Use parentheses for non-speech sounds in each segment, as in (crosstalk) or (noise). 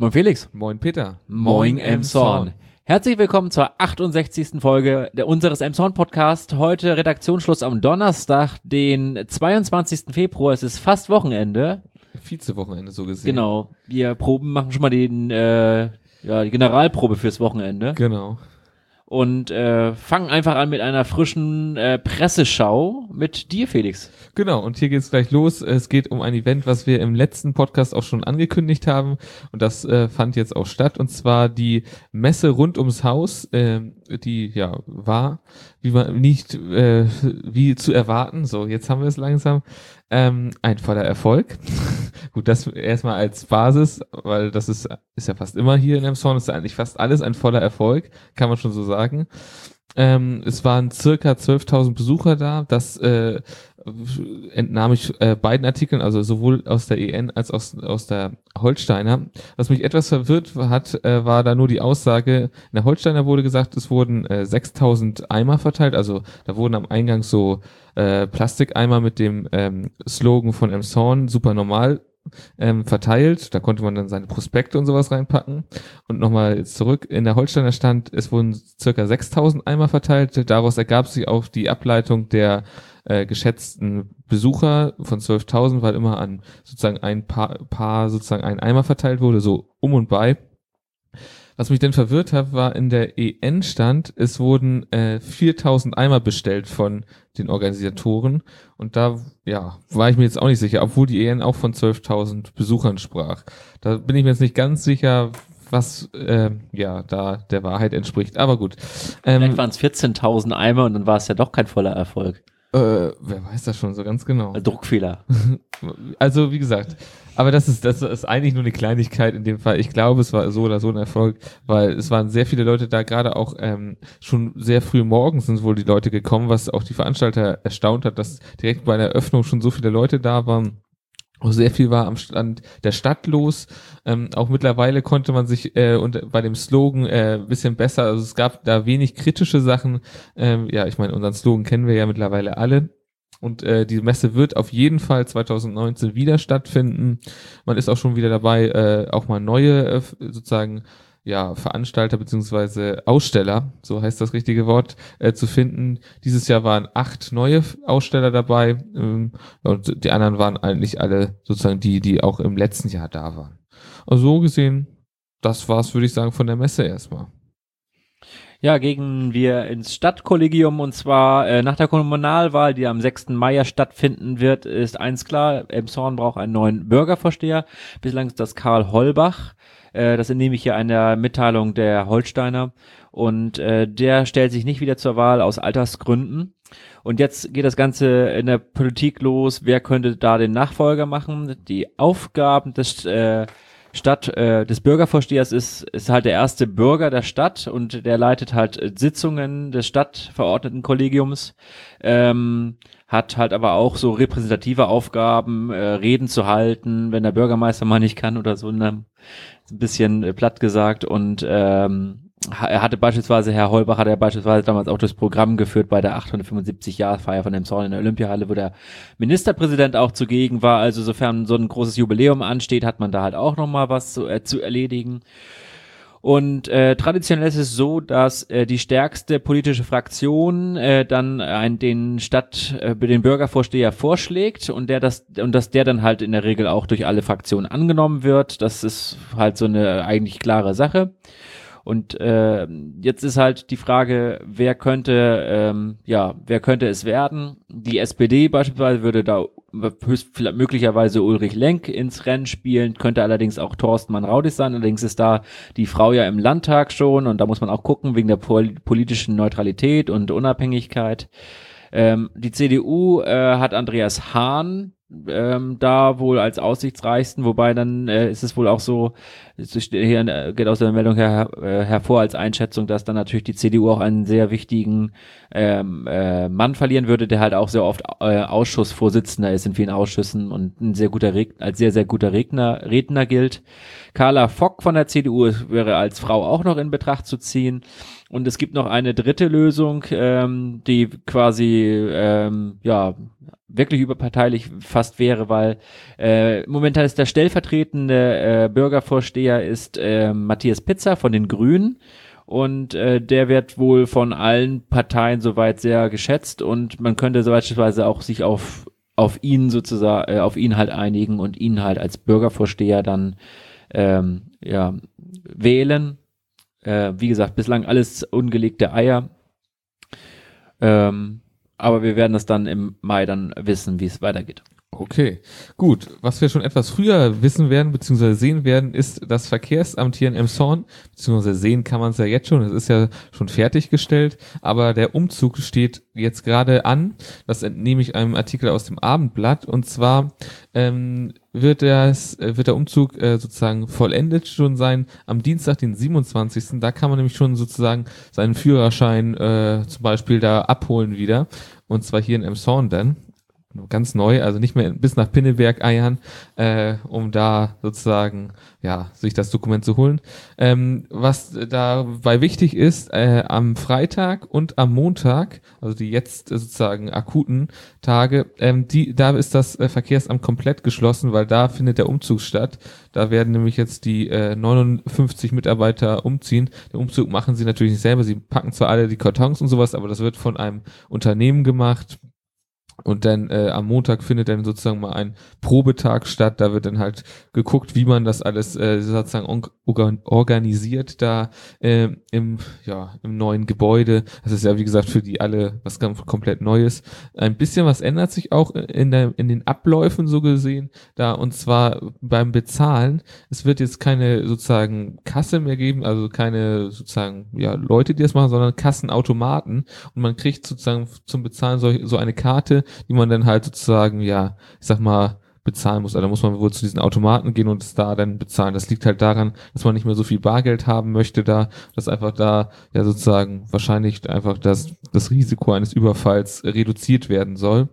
Moin Felix. Moin Peter. Moin Emson. Herzlich willkommen zur 68. Folge der, unseres Emson Podcast. Heute Redaktionsschluss am Donnerstag, den 22. Februar. Es ist fast Wochenende. Vizewochenende so gesehen. Genau. Wir proben, machen schon mal den, äh, ja, die Generalprobe fürs Wochenende. Genau. Und äh, fangen einfach an mit einer frischen äh, Presseschau mit dir, Felix. Genau, und hier geht's gleich los. Es geht um ein Event, was wir im letzten Podcast auch schon angekündigt haben. Und das äh, fand jetzt auch statt. Und zwar die Messe rund ums Haus, äh, die ja war, wie man nicht äh, wie zu erwarten. So, jetzt haben wir es langsam. Ähm, ein voller Erfolg. (laughs) Gut, das erstmal als Basis, weil das ist, ist ja fast immer hier in Emshorn, ist ja eigentlich fast alles ein voller Erfolg, kann man schon so sagen. Ähm, es waren circa 12.000 Besucher da. Das äh, entnahm ich äh, beiden Artikeln, also sowohl aus der EN als aus, aus der Holsteiner. Was mich etwas verwirrt hat, äh, war da nur die Aussage, in der Holsteiner wurde gesagt, es wurden äh, 6.000 Eimer verteilt, also da wurden am Eingang so äh, Plastikeimer mit dem ähm, Slogan von Emshorn, super normal, ähm, verteilt. Da konnte man dann seine Prospekte und sowas reinpacken. Und nochmal zurück, in der Holsteiner stand, es wurden circa 6000 Eimer verteilt. Daraus ergab sich auch die Ableitung der äh, geschätzten Besucher von 12.000, weil immer an sozusagen ein paar, paar sozusagen ein Eimer verteilt wurde, so um und bei. Was mich denn verwirrt hat, war in der EN stand, es wurden äh, 4000 Eimer bestellt von den Organisatoren und da ja, war ich mir jetzt auch nicht sicher, obwohl die EN auch von 12.000 Besuchern sprach. Da bin ich mir jetzt nicht ganz sicher, was äh, ja da der Wahrheit entspricht. Aber gut. Ähm, Vielleicht waren es 14.000 Eimer und dann war es ja doch kein voller Erfolg. Äh, wer weiß das schon so ganz genau? Druckfehler. (laughs) also wie gesagt, aber das ist das ist eigentlich nur eine Kleinigkeit in dem Fall. Ich glaube, es war so oder so ein Erfolg, weil es waren sehr viele Leute da, gerade auch ähm, schon sehr früh morgens sind wohl die Leute gekommen, was auch die Veranstalter erstaunt hat, dass direkt bei der Eröffnung schon so viele Leute da waren auch sehr viel war am Stand der Stadt los. Ähm, auch mittlerweile konnte man sich äh, und bei dem Slogan äh, bisschen besser, also es gab da wenig kritische Sachen. Ähm, ja, ich meine, unseren Slogan kennen wir ja mittlerweile alle. Und äh, die Messe wird auf jeden Fall 2019 wieder stattfinden. Man ist auch schon wieder dabei, äh, auch mal neue äh, sozusagen ja, Veranstalter beziehungsweise Aussteller, so heißt das richtige Wort, äh, zu finden. Dieses Jahr waren acht neue Aussteller dabei ähm, und die anderen waren eigentlich alle sozusagen die, die auch im letzten Jahr da waren. Also so gesehen, das war's, würde ich sagen, von der Messe erstmal. Ja, gegen wir ins Stadtkollegium und zwar äh, nach der Kommunalwahl, die am 6. Mai stattfinden wird, ist eins klar, Emshorn braucht einen neuen Bürgervorsteher. Bislang ist das Karl Holbach. Äh, das entnehme ich hier einer Mitteilung der Holsteiner. Und äh, der stellt sich nicht wieder zur Wahl aus Altersgründen. Und jetzt geht das Ganze in der Politik los. Wer könnte da den Nachfolger machen? Die Aufgaben des äh, Stadt äh, des Bürgervorstehers ist, ist halt der erste Bürger der Stadt und der leitet halt Sitzungen des Stadtverordnetenkollegiums, ähm, hat halt aber auch so repräsentative Aufgaben, äh, Reden zu halten, wenn der Bürgermeister mal nicht kann oder so, ne, ein bisschen äh, platt gesagt und ähm, er hatte beispielsweise, Herr Holbach hat er beispielsweise damals auch das Programm geführt bei der 875-Jahr-Feier von dem Zorn in der Olympiahalle, wo der Ministerpräsident auch zugegen war. Also sofern so ein großes Jubiläum ansteht, hat man da halt auch nochmal was zu, äh, zu erledigen. Und äh, traditionell ist es so, dass äh, die stärkste politische Fraktion äh, dann ein, den Stadt, äh, den Bürgervorsteher vorschlägt und der das und dass der dann halt in der Regel auch durch alle Fraktionen angenommen wird. Das ist halt so eine eigentlich klare Sache. Und äh, jetzt ist halt die Frage, wer könnte, ähm, ja, wer könnte es werden? Die SPD beispielsweise würde da höchst, möglicherweise Ulrich Lenk ins Rennen spielen, könnte allerdings auch Thorsten Mann-Raudis sein. Allerdings ist da die Frau ja im Landtag schon und da muss man auch gucken wegen der pol politischen Neutralität und Unabhängigkeit. Ähm, die CDU äh, hat Andreas Hahn ähm, da wohl als aussichtsreichsten, wobei dann äh, ist es wohl auch so, hier äh, geht aus der Meldung her, äh, hervor als Einschätzung, dass dann natürlich die CDU auch einen sehr wichtigen ähm, äh, Mann verlieren würde, der halt auch sehr oft äh, Ausschussvorsitzender ist in vielen Ausschüssen und ein sehr guter als sehr, sehr guter Redner, Redner gilt. Carla Fock von der CDU wäre als Frau auch noch in Betracht zu ziehen. Und es gibt noch eine dritte Lösung, ähm, die quasi ähm, ja wirklich überparteilich fast wäre, weil äh, momentan ist der stellvertretende äh, Bürgervorsteher ist äh, Matthias Pizza von den Grünen und äh, der wird wohl von allen Parteien soweit sehr geschätzt und man könnte so beispielsweise auch sich auf auf ihn sozusagen äh, auf ihn halt einigen und ihn halt als Bürgervorsteher dann ähm, ja wählen. Äh, wie gesagt, bislang alles ungelegte Eier. Ähm, aber wir werden das dann im Mai dann wissen, wie es weitergeht. Okay, gut. Was wir schon etwas früher wissen werden, beziehungsweise sehen werden, ist das Verkehrsamt hier in Emshorn, beziehungsweise sehen kann man es ja jetzt schon, es ist ja schon fertiggestellt, aber der Umzug steht jetzt gerade an. Das entnehme ich einem Artikel aus dem Abendblatt und zwar ähm, wird, das, äh, wird der Umzug äh, sozusagen vollendet schon sein am Dienstag, den 27. Da kann man nämlich schon sozusagen seinen Führerschein äh, zum Beispiel da abholen wieder und zwar hier in Emshorn dann ganz neu, also nicht mehr bis nach Pinneberg eiern, äh, um da sozusagen ja sich das Dokument zu holen. Ähm, was dabei wichtig ist, äh, am Freitag und am Montag, also die jetzt sozusagen akuten Tage, ähm, die da ist das äh, Verkehrsamt komplett geschlossen, weil da findet der Umzug statt. Da werden nämlich jetzt die äh, 59 Mitarbeiter umziehen. Den Umzug machen sie natürlich nicht selber. Sie packen zwar alle die Kartons und sowas, aber das wird von einem Unternehmen gemacht und dann äh, am Montag findet dann sozusagen mal ein Probetag statt. Da wird dann halt geguckt, wie man das alles äh, sozusagen organ organisiert da äh, im, ja, im neuen Gebäude. Das ist ja, wie gesagt, für die alle was ganz komplett Neues. Ein bisschen was ändert sich auch in, der, in den Abläufen so gesehen. Da und zwar beim Bezahlen. Es wird jetzt keine sozusagen Kasse mehr geben, also keine sozusagen ja, Leute, die das machen, sondern Kassenautomaten. Und man kriegt sozusagen zum Bezahlen so, so eine Karte, die man dann halt sozusagen, ja, ich sag mal, bezahlen muss. Also da muss man wohl zu diesen Automaten gehen und es da dann bezahlen. Das liegt halt daran, dass man nicht mehr so viel Bargeld haben möchte da, dass einfach da ja sozusagen wahrscheinlich einfach das, das Risiko eines Überfalls reduziert werden soll.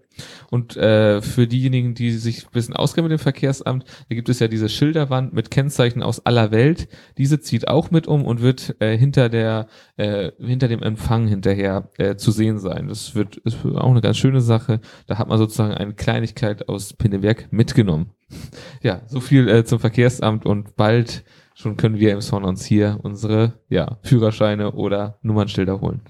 Und äh, für diejenigen, die sich ein bisschen auskennen mit dem Verkehrsamt, da gibt es ja diese Schilderwand mit Kennzeichen aus aller Welt. Diese zieht auch mit um und wird äh, hinter der äh, hinter dem Empfang hinterher äh, zu sehen sein. Das wird ist auch eine ganz schöne Sache. Da hat man sozusagen eine Kleinigkeit aus Pinneberg mitgenommen. (laughs) Ja, so viel äh, zum Verkehrsamt und bald schon können wir im Son uns hier unsere ja, Führerscheine oder Nummernschilder holen.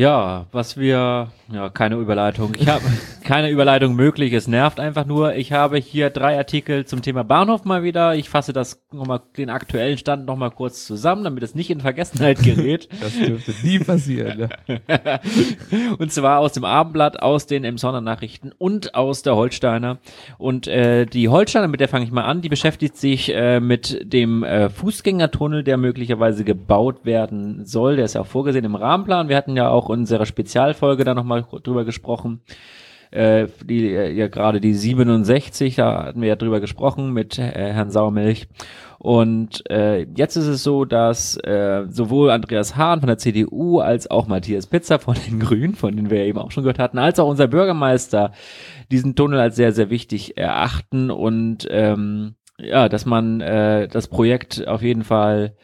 Ja, was wir, ja, keine Überleitung. Ich habe (laughs) keine Überleitung möglich. Es nervt einfach nur. Ich habe hier drei Artikel zum Thema Bahnhof mal wieder. Ich fasse das nochmal, den aktuellen Stand nochmal kurz zusammen, damit es nicht in Vergessenheit (laughs) gerät. das dürfte nie passieren. Ne? (laughs) und zwar aus dem Abendblatt, aus den Emsonner Nachrichten und aus der Holsteiner. Und äh, die Holsteiner, mit der fange ich mal an, die beschäftigt sich äh, mit dem äh, Fußgängertunnel, der möglicherweise gebaut werden soll. Der ist ja auch vorgesehen im Rahmenplan. Wir hatten ja auch unserer Spezialfolge da nochmal drüber gesprochen. Äh, die, äh, ja, gerade die 67, da hatten wir ja drüber gesprochen mit äh, Herrn Sauermilch. Und äh, jetzt ist es so, dass äh, sowohl Andreas Hahn von der CDU als auch Matthias Pizzer von den (laughs) Grünen, von denen wir ja eben auch schon gehört hatten, als auch unser Bürgermeister diesen Tunnel als sehr, sehr wichtig erachten und ähm, ja, dass man äh, das Projekt auf jeden Fall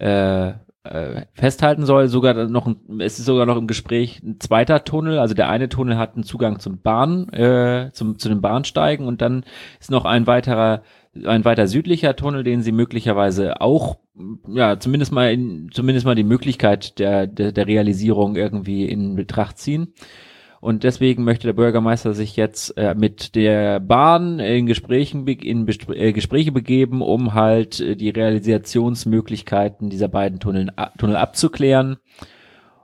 äh, äh, festhalten soll. Sogar noch, ein, es ist sogar noch im Gespräch ein zweiter Tunnel. Also der eine Tunnel hat einen Zugang zum Bahn, äh, zum, zu den Bahnsteigen und dann ist noch ein weiterer, ein weiter südlicher Tunnel, den sie möglicherweise auch, ja, zumindest mal in, zumindest mal die Möglichkeit der, der, der Realisierung irgendwie in Betracht ziehen. Und deswegen möchte der Bürgermeister sich jetzt äh, mit der Bahn in Gesprächen in äh, Gespräche begeben, um halt äh, die Realisationsmöglichkeiten dieser beiden Tunnel, Tunnel abzuklären.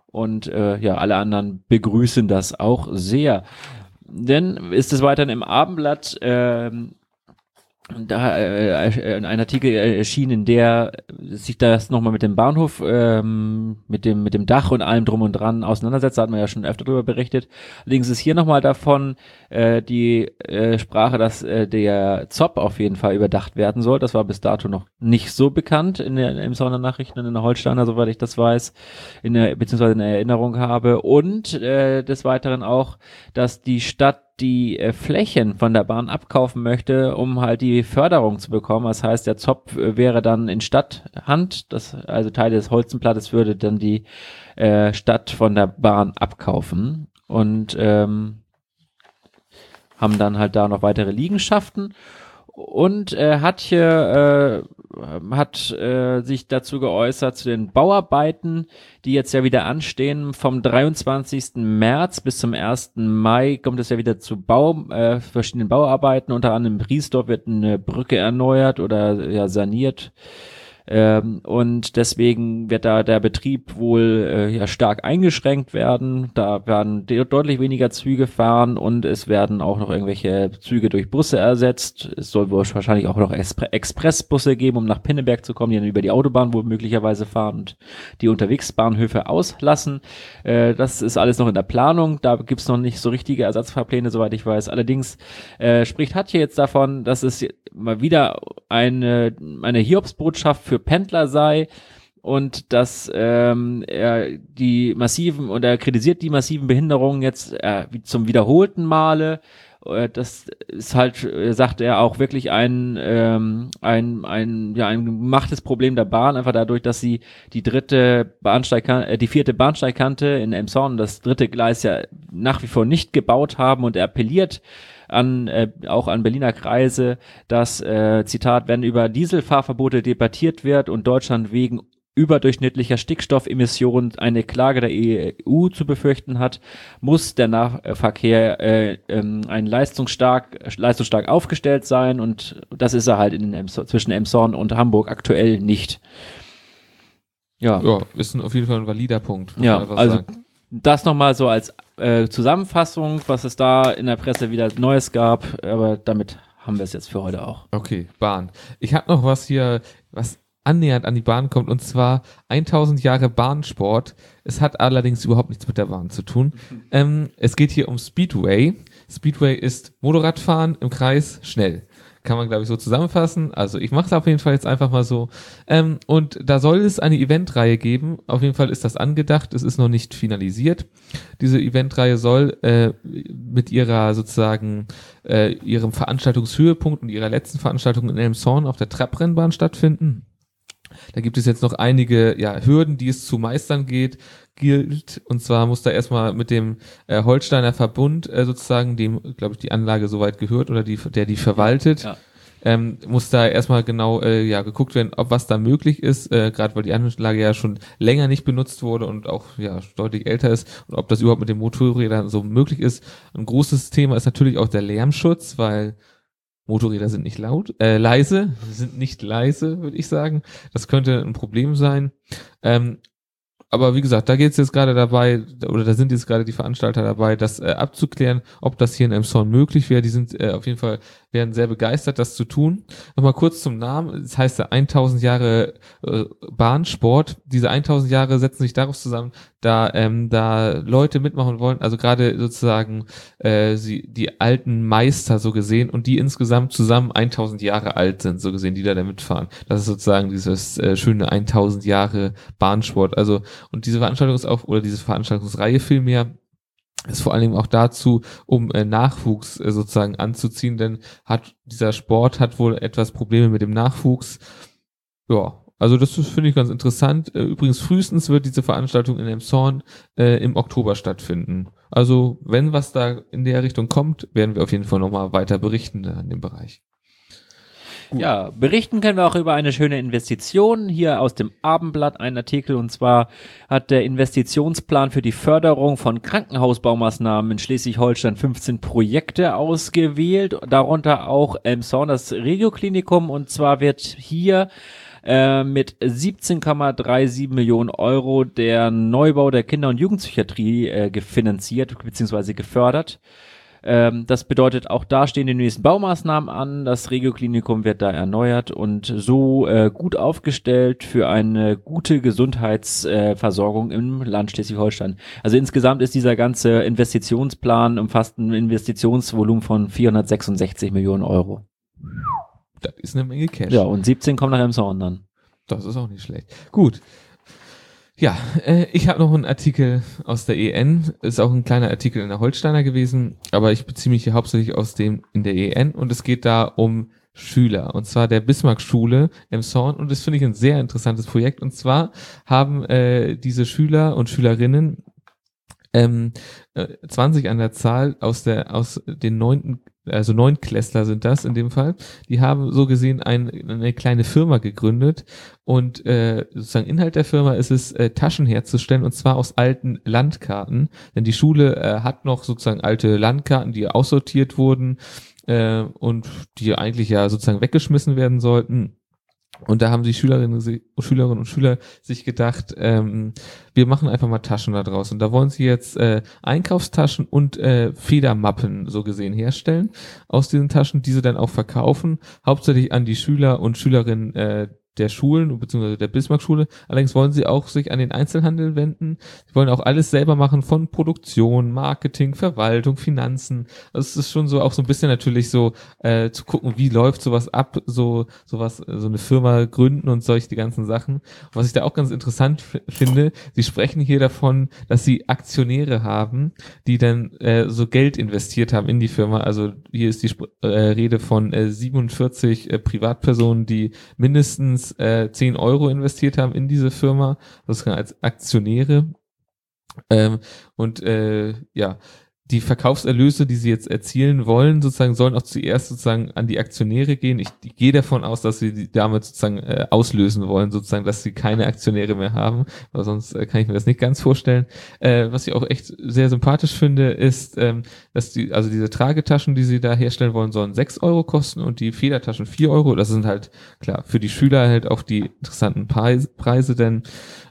Und äh, ja, alle anderen begrüßen das auch sehr. Denn ist es weiterhin im Abendblatt äh, da äh, äh, ein Artikel erschien, in der sich das nochmal mit dem Bahnhof, ähm, mit dem mit dem Dach und allem drum und dran auseinandersetzt. Da hat man ja schon öfter darüber berichtet. Allerdings ist hier nochmal davon äh, die äh, Sprache, dass äh, der ZOP auf jeden Fall überdacht werden soll. Das war bis dato noch nicht so bekannt in der, im Sondernachrichten in der Holsteiner, soweit ich das weiß, in der, beziehungsweise in der Erinnerung habe. Und äh, des Weiteren auch, dass die Stadt die äh, Flächen von der Bahn abkaufen möchte, um halt die Förderung zu bekommen. Das heißt, der Zopf äh, wäre dann in Stadthand, das, also Teil des Holzenplattes würde dann die äh, Stadt von der Bahn abkaufen. Und ähm, haben dann halt da noch weitere Liegenschaften und äh, hat hier äh, hat äh, sich dazu geäußert zu den Bauarbeiten, die jetzt ja wieder anstehen. Vom 23. März bis zum 1. Mai kommt es ja wieder zu Bau, äh, verschiedenen Bauarbeiten. Unter anderem in Briesdorf wird eine Brücke erneuert oder ja saniert. Ähm, und deswegen wird da der Betrieb wohl äh, ja stark eingeschränkt werden. Da werden deutlich weniger Züge fahren und es werden auch noch irgendwelche Züge durch Busse ersetzt. Es soll wohl wahrscheinlich auch noch Expre Expressbusse geben, um nach Pinneberg zu kommen, die dann über die Autobahn wohl möglicherweise fahren und die Unterwegsbahnhöfe auslassen. Äh, das ist alles noch in der Planung. Da gibt's noch nicht so richtige Ersatzfahrpläne, soweit ich weiß. Allerdings äh, spricht Hatje jetzt davon, dass es mal wieder eine, eine Hiobsbotschaft für Pendler sei und dass ähm, er die massiven und er kritisiert die massiven Behinderungen jetzt äh, zum wiederholten Male. Äh, das ist halt, äh, sagt er, auch wirklich ein, ähm, ein, ein, ja, ein gemachtes Problem der Bahn, einfach dadurch, dass sie die dritte Bahnsteigkante, äh, die vierte Bahnsteigkante in Emshorn, das dritte Gleis ja nach wie vor nicht gebaut haben. Und er appelliert an äh, auch an Berliner Kreise, dass äh, Zitat, wenn über Dieselfahrverbote debattiert wird und Deutschland wegen überdurchschnittlicher Stickstoffemissionen eine Klage der EU zu befürchten hat, muss der Nahverkehr äh, ähm, ein leistungsstark, leistungsstark aufgestellt sein und das ist er halt in Emson, zwischen Emshorn und Hamburg aktuell nicht. Ja. ja, ist ein, auf jeden Fall ein valider Punkt. Ja, also sagen. das nochmal so als äh, Zusammenfassung, was es da in der Presse wieder Neues gab, aber damit haben wir es jetzt für heute auch. Okay, Bahn. Ich habe noch was hier, was annähernd an die Bahn kommt, und zwar 1000 Jahre Bahnsport. Es hat allerdings überhaupt nichts mit der Bahn zu tun. Ähm, es geht hier um Speedway. Speedway ist Motorradfahren im Kreis schnell kann man, glaube ich, so zusammenfassen. Also ich mache es auf jeden Fall jetzt einfach mal so. Ähm, und da soll es eine Eventreihe geben. Auf jeden Fall ist das angedacht. Es ist noch nicht finalisiert. Diese Eventreihe soll äh, mit ihrer sozusagen äh, ihrem Veranstaltungshöhepunkt und ihrer letzten Veranstaltung in Elmshorn auf der Trabrennbahn stattfinden. Da gibt es jetzt noch einige ja, Hürden, die es zu meistern geht gilt. Und zwar muss da erstmal mit dem äh, Holsteiner Verbund äh, sozusagen, dem, glaube ich, die Anlage soweit gehört oder die, der die verwaltet. Ja. Ähm, muss da erstmal genau äh, ja geguckt werden, ob was da möglich ist, äh, gerade weil die Anlage ja schon länger nicht benutzt wurde und auch ja deutlich älter ist und ob das überhaupt mit den Motorrädern so möglich ist. Ein großes Thema ist natürlich auch der Lärmschutz, weil Motorräder sind nicht laut, äh, leise, sind nicht leise, würde ich sagen. Das könnte ein Problem sein. Ähm, aber wie gesagt, da geht es jetzt gerade dabei, oder da sind jetzt gerade die Veranstalter dabei, das äh, abzuklären, ob das hier in Emson möglich wäre. Die sind äh, auf jeden Fall, werden sehr begeistert, das zu tun. Nochmal kurz zum Namen. Das heißt ja 1000 Jahre äh, Bahnsport. Diese 1000 Jahre setzen sich daraus zusammen, da, ähm, da Leute mitmachen wollen, also gerade sozusagen äh, sie, die alten Meister so gesehen und die insgesamt zusammen 1000 Jahre alt sind, so gesehen, die da, da mitfahren. Das ist sozusagen dieses äh, schöne 1000 Jahre Bahnsport. Also und diese Veranstaltung ist auch, oder diese Veranstaltungsreihe vielmehr, ist vor allen Dingen auch dazu, um äh, Nachwuchs äh, sozusagen anzuziehen, denn hat dieser Sport hat wohl etwas Probleme mit dem Nachwuchs. Ja, also das finde ich ganz interessant. Äh, übrigens frühestens wird diese Veranstaltung in Emshorn äh, im Oktober stattfinden. Also wenn was da in der Richtung kommt, werden wir auf jeden Fall nochmal weiter berichten in dem Bereich. Gut. Ja, berichten können wir auch über eine schöne Investition. Hier aus dem Abendblatt ein Artikel und zwar hat der Investitionsplan für die Förderung von Krankenhausbaumaßnahmen in Schleswig-Holstein 15 Projekte ausgewählt, darunter auch Elmshorn, das Regioklinikum und zwar wird hier äh, mit 17,37 Millionen Euro der Neubau der Kinder- und Jugendpsychiatrie äh, gefinanziert bzw. gefördert. Ähm, das bedeutet, auch da stehen die nächsten Baumaßnahmen an. Das Regioklinikum wird da erneuert und so äh, gut aufgestellt für eine gute Gesundheitsversorgung äh, im Land Schleswig-Holstein. Also insgesamt ist dieser ganze Investitionsplan umfasst ein Investitionsvolumen von 466 Millionen Euro. Das ist eine Menge Cash. Ja, und 17 kommen nach Emshorn dann. Das ist auch nicht schlecht. Gut. Ja, äh, ich habe noch einen Artikel aus der EN. Ist auch ein kleiner Artikel in der Holsteiner gewesen, aber ich beziehe mich hier hauptsächlich aus dem in der EN und es geht da um Schüler und zwar der Bismarck-Schule im Zorn und das finde ich ein sehr interessantes Projekt und zwar haben äh, diese Schüler und Schülerinnen ähm, äh, 20 an der Zahl aus der aus den neunten also Neunklässler sind das in dem Fall, die haben so gesehen ein, eine kleine Firma gegründet und äh, sozusagen Inhalt der Firma ist es, äh, Taschen herzustellen und zwar aus alten Landkarten, denn die Schule äh, hat noch sozusagen alte Landkarten, die aussortiert wurden äh, und die eigentlich ja sozusagen weggeschmissen werden sollten und da haben die Schülerinnen, Schülerinnen und Schüler sich gedacht, ähm, wir machen einfach mal Taschen da draus. Und da wollen sie jetzt äh, Einkaufstaschen und äh, Federmappen so gesehen herstellen aus diesen Taschen, diese dann auch verkaufen, hauptsächlich an die Schüler und Schülerinnen äh, der Schulen beziehungsweise der Bismarck-Schule. Allerdings wollen sie auch sich an den Einzelhandel wenden. Sie wollen auch alles selber machen von Produktion, Marketing, Verwaltung, Finanzen. Also es ist schon so auch so ein bisschen natürlich so äh, zu gucken, wie läuft sowas ab, so sowas, so eine Firma gründen und solche die ganzen Sachen. Und was ich da auch ganz interessant finde, sie sprechen hier davon, dass sie Aktionäre haben, die dann äh, so Geld investiert haben in die Firma. Also hier ist die Sp äh, Rede von äh, 47 äh, Privatpersonen, die mindestens äh, 10 Euro investiert haben in diese Firma, das als Aktionäre. Ähm, und äh, ja, die Verkaufserlöse, die sie jetzt erzielen wollen, sozusagen, sollen auch zuerst sozusagen an die Aktionäre gehen. Ich, ich gehe davon aus, dass sie die damit sozusagen äh, auslösen wollen, sozusagen, dass sie keine Aktionäre mehr haben, weil sonst äh, kann ich mir das nicht ganz vorstellen. Äh, was ich auch echt sehr sympathisch finde, ist, ähm, dass die, also diese Tragetaschen, die sie da herstellen wollen, sollen sechs Euro kosten und die Federtaschen vier Euro. Das sind halt, klar, für die Schüler halt auch die interessanten Preise, Preise denn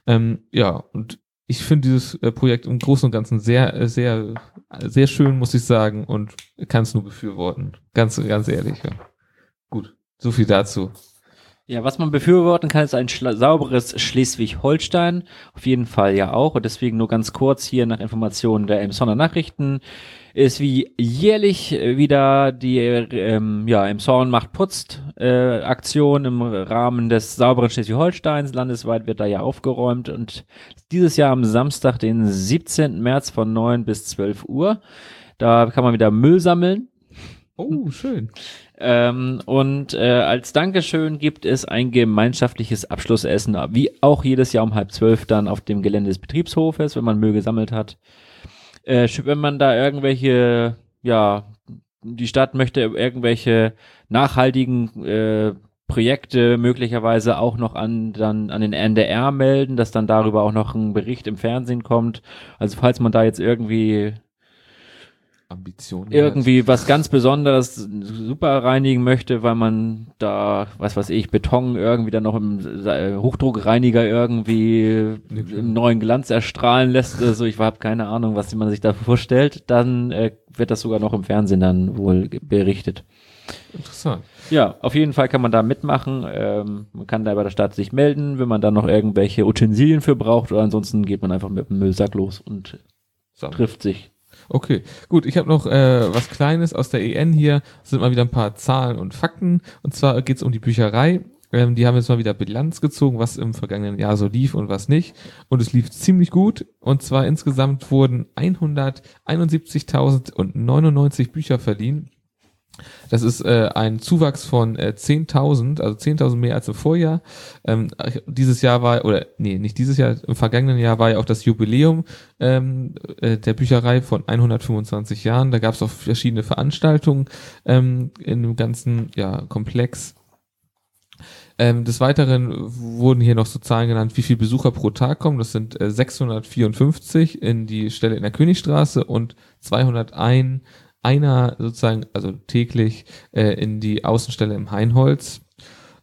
ähm, ja, und ich finde dieses äh, Projekt im Großen und Ganzen sehr, äh, sehr, sehr schön, muss ich sagen, und kann es nur befürworten. Ganz, ganz ehrlich. Ja. Gut, so viel dazu. Ja, was man befürworten kann, ist ein sauberes Schleswig-Holstein. Auf jeden Fall ja auch. Und deswegen nur ganz kurz hier nach Informationen der Emsonner Nachrichten ist wie jährlich wieder die ähm, ja, Emshorn macht putzt äh, Aktion im Rahmen des sauberen Schleswig-Holsteins. Landesweit wird da ja aufgeräumt und dieses Jahr am Samstag, den 17. März von 9 bis 12 Uhr. Da kann man wieder Müll sammeln. Oh, schön. Ähm, und äh, als Dankeschön gibt es ein gemeinschaftliches Abschlussessen, wie auch jedes Jahr um halb zwölf dann auf dem Gelände des Betriebshofes, wenn man Müll gesammelt hat. Äh, wenn man da irgendwelche, ja, die Stadt möchte irgendwelche nachhaltigen äh, Projekte möglicherweise auch noch an dann an den NDR melden, dass dann darüber auch noch ein Bericht im Fernsehen kommt. Also falls man da jetzt irgendwie Ambitionen. Irgendwie hat. was ganz Besonderes super reinigen möchte, weil man da, was weiß ich, Beton irgendwie dann noch im Hochdruckreiniger irgendwie im neuen Glanz erstrahlen lässt. Also ich habe keine Ahnung, was man sich da vorstellt. Dann äh, wird das sogar noch im Fernsehen dann wohl berichtet. Interessant. Ja, auf jeden Fall kann man da mitmachen. Ähm, man kann da bei der Stadt sich melden, wenn man da noch irgendwelche Utensilien für braucht. Oder ansonsten geht man einfach mit dem Müllsack los und so. trifft sich. Okay, gut. Ich habe noch äh, was Kleines aus der EN hier. Das sind mal wieder ein paar Zahlen und Fakten. Und zwar geht es um die Bücherei. Ähm, die haben jetzt mal wieder Bilanz gezogen, was im vergangenen Jahr so lief und was nicht. Und es lief ziemlich gut. Und zwar insgesamt wurden 171.099 Bücher verliehen. Das ist äh, ein Zuwachs von äh, 10.000, also 10.000 mehr als im Vorjahr. Ähm, dieses Jahr war, oder nee, nicht dieses Jahr, im vergangenen Jahr war ja auch das Jubiläum ähm, äh, der Bücherei von 125 Jahren. Da gab es auch verschiedene Veranstaltungen ähm, in dem ganzen ja, Komplex. Ähm, des Weiteren wurden hier noch so Zahlen genannt, wie viele Besucher pro Tag kommen. Das sind äh, 654 in die Stelle in der Königstraße und 201 einer sozusagen, also täglich äh, in die Außenstelle im Heinholz.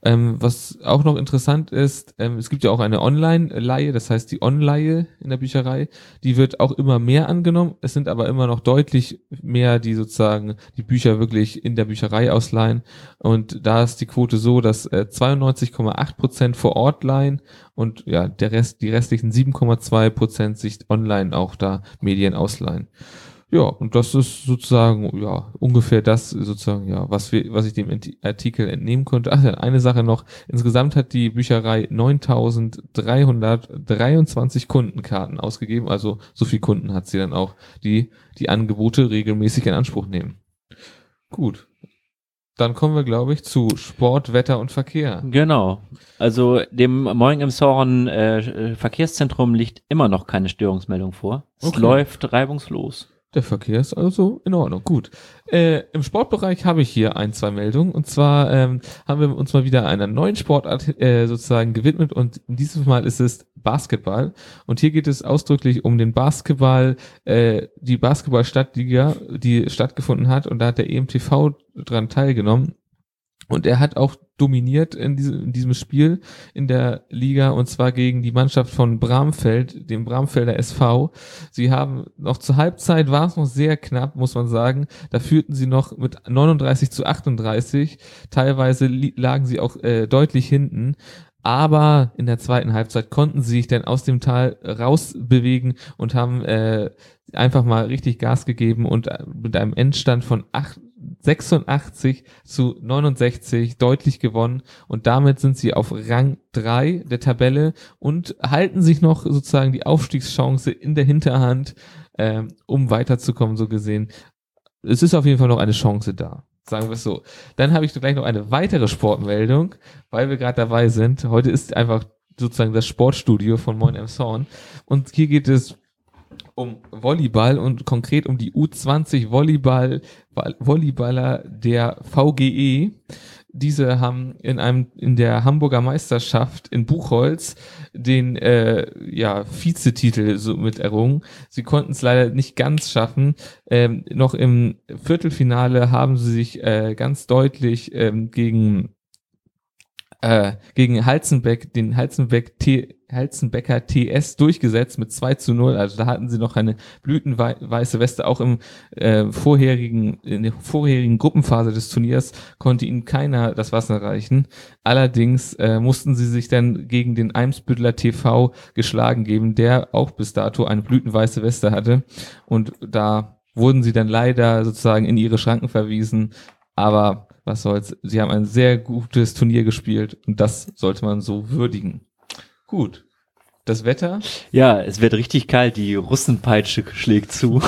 Ähm, was auch noch interessant ist, ähm, es gibt ja auch eine Online-Leihe, das heißt die Online in der Bücherei, die wird auch immer mehr angenommen. Es sind aber immer noch deutlich mehr, die sozusagen die Bücher wirklich in der Bücherei ausleihen. Und da ist die Quote so, dass äh, 92,8 Prozent vor Ort leihen und ja, der Rest, die restlichen 7,2 Prozent sich online auch da Medien ausleihen. Ja, und das ist sozusagen, ja, ungefähr das sozusagen, ja, was wir, was ich dem Artikel entnehmen konnte. Ach ja, eine Sache noch. Insgesamt hat die Bücherei 9323 Kundenkarten ausgegeben. Also so viel Kunden hat sie dann auch, die die Angebote regelmäßig in Anspruch nehmen. Gut. Dann kommen wir, glaube ich, zu Sport, Wetter und Verkehr. Genau. Also dem Morgen im Soren äh, Verkehrszentrum liegt immer noch keine Störungsmeldung vor. Es Okay. läuft reibungslos. Der Verkehr ist also in Ordnung. Gut. Äh, Im Sportbereich habe ich hier ein, zwei Meldungen. Und zwar ähm, haben wir uns mal wieder einer neuen Sportart äh, sozusagen gewidmet. Und dieses Mal ist es Basketball. Und hier geht es ausdrücklich um den Basketball, äh, die Basketball-Stadtliga, die stattgefunden hat. Und da hat der EMTV dran teilgenommen. Und er hat auch dominiert in diesem, Spiel in der Liga und zwar gegen die Mannschaft von Bramfeld, dem Bramfelder SV. Sie haben noch zur Halbzeit war es noch sehr knapp, muss man sagen. Da führten sie noch mit 39 zu 38. Teilweise lagen sie auch äh, deutlich hinten. Aber in der zweiten Halbzeit konnten sie sich dann aus dem Tal rausbewegen und haben äh, einfach mal richtig Gas gegeben und äh, mit einem Endstand von 8, 86 zu 69 deutlich gewonnen und damit sind sie auf Rang 3 der Tabelle und halten sich noch sozusagen die Aufstiegschance in der Hinterhand, ähm, um weiterzukommen, so gesehen. Es ist auf jeden Fall noch eine Chance da. Sagen wir es so. Dann habe ich gleich noch eine weitere Sportmeldung, weil wir gerade dabei sind. Heute ist einfach sozusagen das Sportstudio von Moin Emshorn. Und hier geht es um Volleyball und konkret um die U20 Volleyball, Ball- Volleyballer der VGE. Diese haben in einem in der Hamburger Meisterschaft in Buchholz den äh, ja Vizetitel so mit errungen. Sie konnten es leider nicht ganz schaffen. Ähm, noch im Viertelfinale haben sie sich äh, ganz deutlich ähm, gegen äh, gegen Halzenbeck, den Halzenbeck T, Halzenbecker TS durchgesetzt mit 2 zu 0. Also da hatten sie noch eine blütenweiße Weste. Auch im äh, vorherigen, in der vorherigen Gruppenphase des Turniers konnte ihnen keiner das Wasser reichen. Allerdings äh, mussten sie sich dann gegen den Eimsbüttler TV geschlagen geben, der auch bis dato eine blütenweiße Weste hatte. Und da wurden sie dann leider sozusagen in ihre Schranken verwiesen. Aber was soll's, sie haben ein sehr gutes Turnier gespielt und das sollte man so würdigen. Gut. Das Wetter, Ja, es wird richtig kalt, die Russenpeitsche schlägt zu.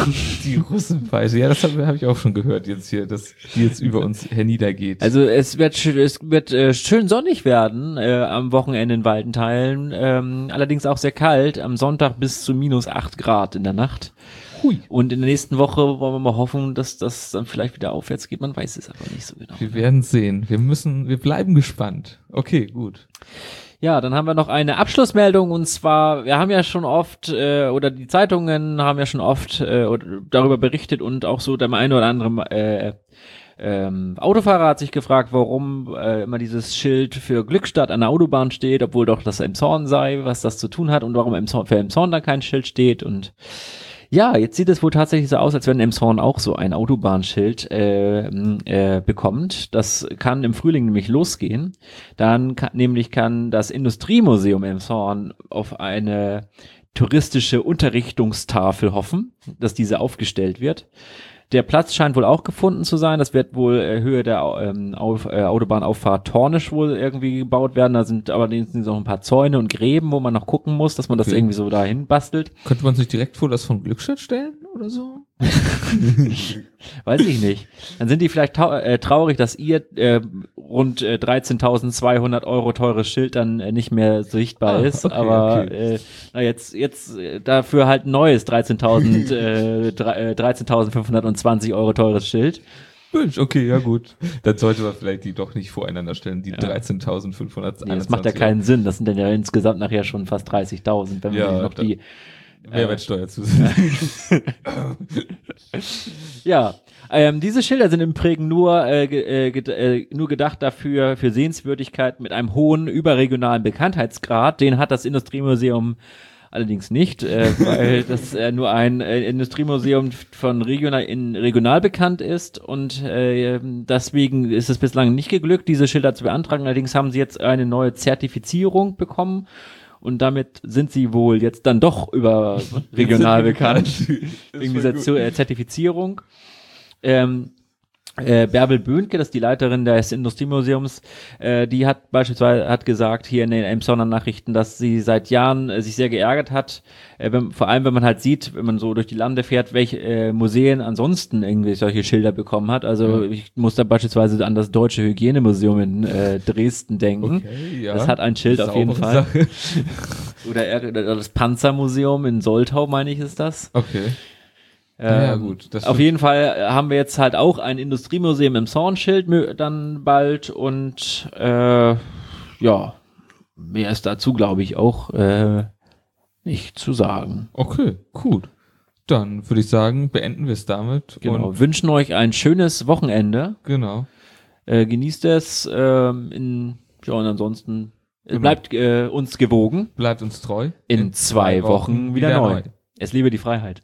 die Russenpeitsche, ja, das habe hab ich auch schon gehört jetzt hier, dass die jetzt über uns herniedergeht. Also es wird es wird äh, schön sonnig werden äh, am Wochenende in weiten Teilen, ähm, allerdings auch sehr kalt, am Sonntag bis zu minus acht Grad in der Nacht. Hui. Und in der nächsten Woche wollen wir mal hoffen, dass das dann vielleicht wieder aufwärts geht. Man weiß es aber nicht so genau. Wir werden sehen. Wir müssen, wir bleiben gespannt. Okay, gut. Ja, dann haben wir noch eine Abschlussmeldung und zwar, wir haben ja schon oft, äh, oder die Zeitungen haben ja schon oft äh, darüber berichtet und auch so der eine oder andere äh, ähm, Autofahrer hat sich gefragt, warum äh, immer dieses Schild für Glückstadt an der Autobahn steht, obwohl doch das Emshorn sei, was das zu tun hat und warum Emshorn, für Emshorn da kein Schild steht und ja, jetzt sieht es wohl tatsächlich so aus, als wenn Emshorn auch so ein Autobahnschild äh, äh, bekommt. Das kann im Frühling nämlich losgehen. Dann kann, nämlich kann das Industriemuseum Emshorn auf eine touristische Unterrichtungstafel hoffen, dass diese aufgestellt wird. Der Platz scheint wohl auch gefunden zu sein. Das wird wohl äh, Höhe der ähm, auf, äh, Autobahnauffahrt Tornisch wohl irgendwie gebaut werden. Da sind allerdings noch ein paar Zäune und Gräben, wo man noch gucken muss, dass man das Okay. irgendwie so dahin bastelt. Könnte man sich direkt vor das von Glückstadt stellen oder so? (laughs) Weiß ich nicht. Dann sind die vielleicht äh, traurig, dass ihr äh, rund äh, 13.200 Euro teures Schild dann äh, nicht mehr sichtbar Ah, ist. okay, Aber okay. Äh, na jetzt jetzt äh, dafür halt ein neues 13.000 (laughs) äh, drei- äh, 13.520 Euro teures Schild. Mensch, okay, ja gut. Dann sollte man vielleicht die doch nicht voreinander stellen, die Ja. 13.500. Nee, das macht ja keinen Sinn. Das sind dann ja insgesamt nachher schon fast 30.000, wenn Ja, man noch die Mehrwertsteuer zusätzlich. (laughs) Ja, ähm, diese Schilder sind im Übrigen nur, äh, ge- äh, äh, nur gedacht dafür, für Sehenswürdigkeit mit einem hohen überregionalen Bekanntheitsgrad. Den hat das Industriemuseum allerdings nicht, äh, weil (laughs) das äh, nur ein äh, Industriemuseum von regional in regional bekannt ist und äh, deswegen ist es bislang nicht geglückt, diese Schilder zu beantragen. Allerdings haben sie jetzt eine neue Zertifizierung bekommen und damit sind sie wohl jetzt dann doch über (laughs) regional bekannt. wegen dieser äh, Zertifizierung. Ähm, Äh, Bärbel Böhnke, das ist die Leiterin des Industriemuseums, äh, die hat beispielsweise hat gesagt hier in den Elmshorner Nachrichten, dass sie seit Jahren äh, sich sehr geärgert hat, äh, wenn, vor allem wenn man halt sieht, wenn man so durch die Lande fährt, welche äh, Museen ansonsten irgendwie solche Schilder bekommen hat. Also Ja. ich muss da beispielsweise an das Deutsche Hygienemuseum in äh, Dresden denken. Okay, ja. Das hat ein Schild auf jeden Fall. Er- oder das Panzermuseum in Soltau, meine ich, ist das. Okay. Ähm, Ja, gut, auf jeden Fall äh, haben wir jetzt halt auch ein Industriemuseum im Zornschild dann bald und äh, ja, mehr ist dazu, glaube ich, auch äh, nicht zu sagen. Okay, gut. Dann würde ich sagen, beenden wir es damit. Genau. Und Wünschen euch ein schönes Wochenende. genau. Äh, genießt es ähm, in, ja, und ansonsten äh, Genau. bleibt äh, uns gewogen. Bleibt uns treu. In, zwei, Wochen, wieder, neu. Es liebe die Freiheit.